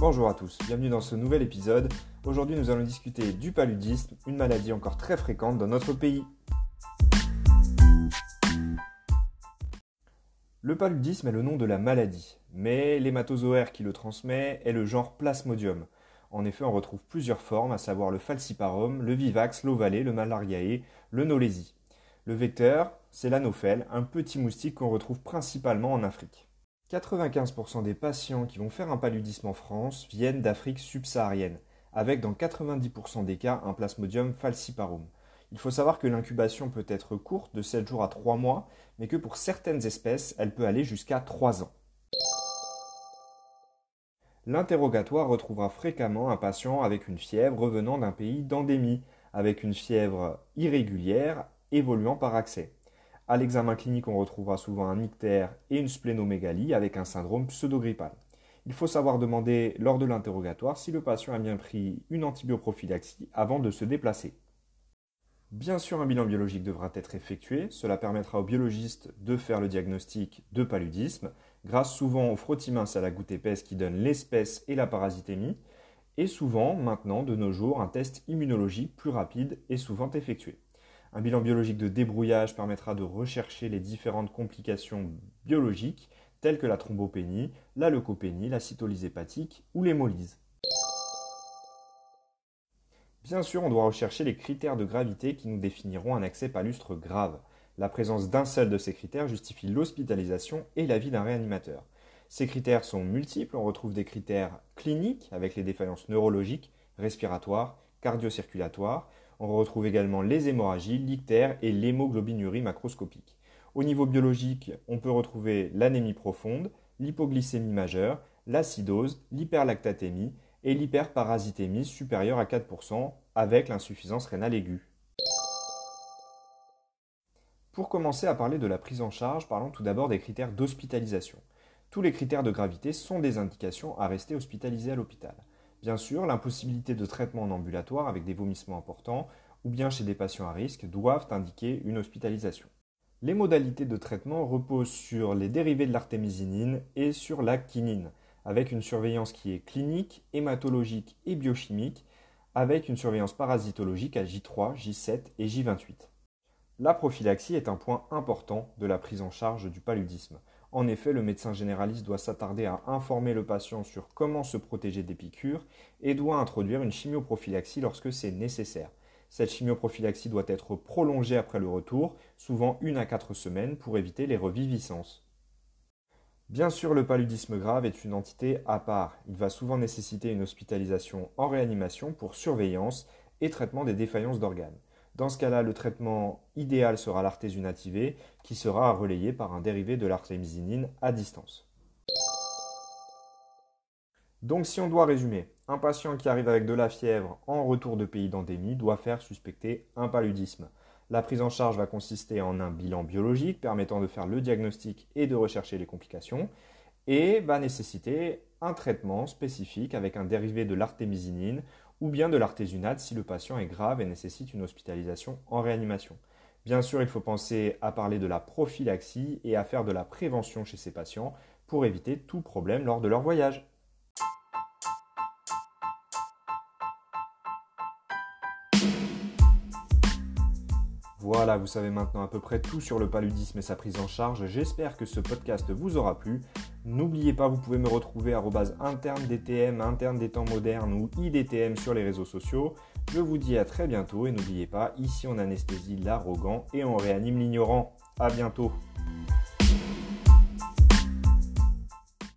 Bonjour à tous, bienvenue dans ce nouvel épisode. Aujourd'hui nous allons discuter du paludisme, une maladie encore très fréquente dans notre pays. Le paludisme est le nom de la maladie, mais l'hématozoaire qui le transmet est le genre Plasmodium. En effet, on retrouve plusieurs formes, à savoir le falciparum, le vivax, l'ovalé, le malariae, le nolésie. Le vecteur, c'est l'anophèle, un petit moustique qu'on retrouve principalement en Afrique. 95% des patients qui vont faire un paludisme en France viennent d'Afrique subsaharienne, avec dans 90% des cas un plasmodium falciparum. Il faut savoir que l'incubation peut être courte, de 7 jours à 3 mois, mais que pour certaines espèces, elle peut aller jusqu'à 3 ans. L'interrogatoire retrouvera fréquemment un patient avec une fièvre revenant d'un pays d'endémie, avec une fièvre irrégulière évoluant par accès. À l'examen clinique, on retrouvera souvent un ictère et une splénomégalie avec un syndrome pseudogrippal. Il faut savoir demander lors de l'interrogatoire si le patient a bien pris une antibioprophylaxie avant de se déplacer. Bien sûr, un bilan biologique devra être effectué. Cela permettra au biologiste de faire le diagnostic de paludisme, grâce souvent au frottis à la goutte épaisse qui donne l'espèce et la parasitémie, et souvent, maintenant, de nos jours, un test immunologique plus rapide est souvent effectué. Un bilan biologique de débrouillage permettra de rechercher les différentes complications biologiques telles que la thrombopénie, la leucopénie, la cytolyse hépatique ou l'hémolyse. Bien sûr, on doit rechercher les critères de gravité qui nous définiront un accès palustre grave. La présence d'un seul de ces critères justifie l'hospitalisation et l'avis d'un réanimateur. Ces critères sont multiples, on retrouve des critères cliniques avec les défaillances neurologiques, respiratoires, cardio-circulatoires, on retrouve également les hémorragies, l'ictère et l'hémoglobinurie macroscopique. Au niveau biologique, on peut retrouver l'anémie profonde, l'hypoglycémie majeure, l'acidose, l'hyperlactatémie et l'hyperparasitémie supérieure à 4% avec l'insuffisance rénale aiguë. Pour commencer à parler de la prise en charge, parlons tout d'abord des critères d'hospitalisation. Tous les critères de gravité sont des indications à rester hospitalisé à l'hôpital. Bien sûr, l'impossibilité de traitement en ambulatoire avec des vomissements importants ou bien chez des patients à risque doivent indiquer une hospitalisation. Les modalités de traitement reposent sur les dérivés de l'artémisinine et sur la quinine, avec une surveillance qui est clinique, hématologique et biochimique, avec une surveillance parasitologique à J3, J7 et J28. La prophylaxie est un point important de la prise en charge du paludisme. En effet, le médecin généraliste doit s'attarder à informer le patient sur comment se protéger des piqûres et doit introduire une chimioprophylaxie lorsque c'est nécessaire. Cette chimioprophylaxie doit être prolongée après le retour, souvent une à quatre semaines, pour éviter les reviviscences. Bien sûr, le paludisme grave est une entité à part. Il va souvent nécessiter une hospitalisation en réanimation pour surveillance et traitement des défaillances d'organes. Dans ce cas-là, le traitement idéal sera l'artésunate qui sera relayé par un dérivé de l'artémisinine à distance. Donc si on doit résumer, un patient qui arrive avec de la fièvre en retour de pays d'endémie doit faire suspecter un paludisme. La prise en charge va consister en un bilan biologique permettant de faire le diagnostic et de rechercher les complications et va nécessiter un traitement spécifique avec un dérivé de l'artémisinine ou bien de l'artésunate si le patient est grave et nécessite une hospitalisation en réanimation. Bien sûr, il faut penser à parler de la prophylaxie et à faire de la prévention chez ces patients pour éviter tout problème lors de leur voyage. Voilà, vous savez maintenant à peu près tout sur le paludisme et sa prise en charge. J'espère que ce podcast vous aura plu. N'oubliez pas, vous pouvez me retrouver à interne DTM, interne des temps modernes ou IDTM sur les réseaux sociaux. Je vous dis à très bientôt et n'oubliez pas, ici on anesthésie l'arrogant et on réanime l'ignorant. À bientôt